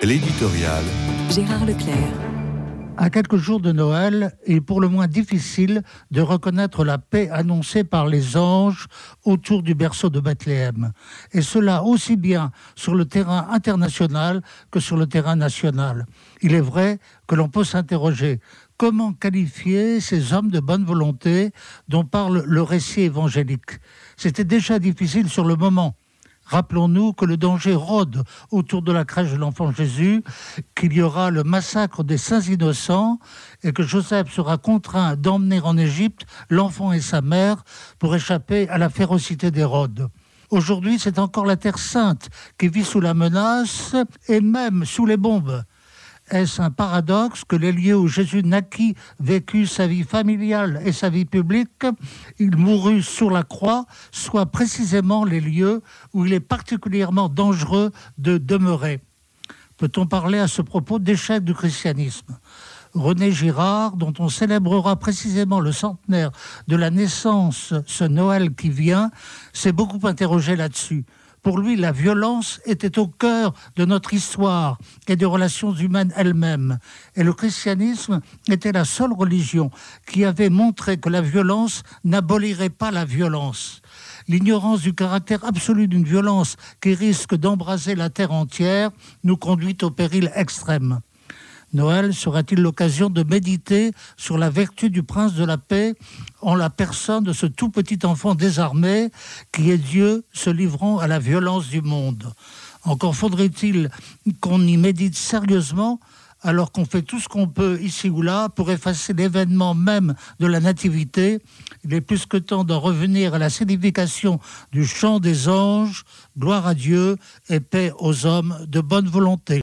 L'éditorial. Gérard Leclerc. À quelques jours de Noël, il est pour le moins difficile de reconnaître la paix annoncée par les anges autour du berceau de Bethléem. Et cela aussi bien sur le terrain international que sur le terrain national. Il est vrai que l'on peut s'interroger comment qualifier ces hommes de bonne volonté dont parle le récit évangélique. C'était déjà difficile sur le moment. Rappelons-nous que le danger rôde autour de la crèche de l'enfant Jésus, qu'il y aura le massacre des saints innocents et que Joseph sera contraint d'emmener en Égypte l'enfant et sa mère pour échapper à la férocité d'Hérode. Aujourd'hui, c'est encore la Terre sainte qui vit sous la menace et même sous les bombes. Est-ce un paradoxe que les lieux où Jésus naquit, vécut sa vie familiale et sa vie publique, il mourut sur la croix, soient précisément les lieux où il est particulièrement dangereux de demeurer? Peut-on parler à ce propos d'échec du christianisme? René Girard, dont on célébrera précisément le centenaire de la naissance ce Noël qui vient, s'est beaucoup interrogé là-dessus. Pour lui, la violence était au cœur de notre histoire et des relations humaines elles-mêmes. Et le christianisme était la seule religion qui avait montré que la violence n'abolirait pas la violence. L'ignorance du caractère absolu d'une violence qui risque d'embraser la terre entière nous conduit au péril extrême. Noël sera-t-il l'occasion de méditer sur la vertu du prince de la paix en la personne de ce tout petit enfant désarmé qui est Dieu se livrant à la violence du monde? Encore faudrait-il qu'on y médite sérieusement alors qu'on fait tout ce qu'on peut ici ou là pour effacer l'événement même de la nativité. Il est plus que temps d'en revenir à la signification du chant des anges, gloire à Dieu et paix aux hommes de bonne volonté.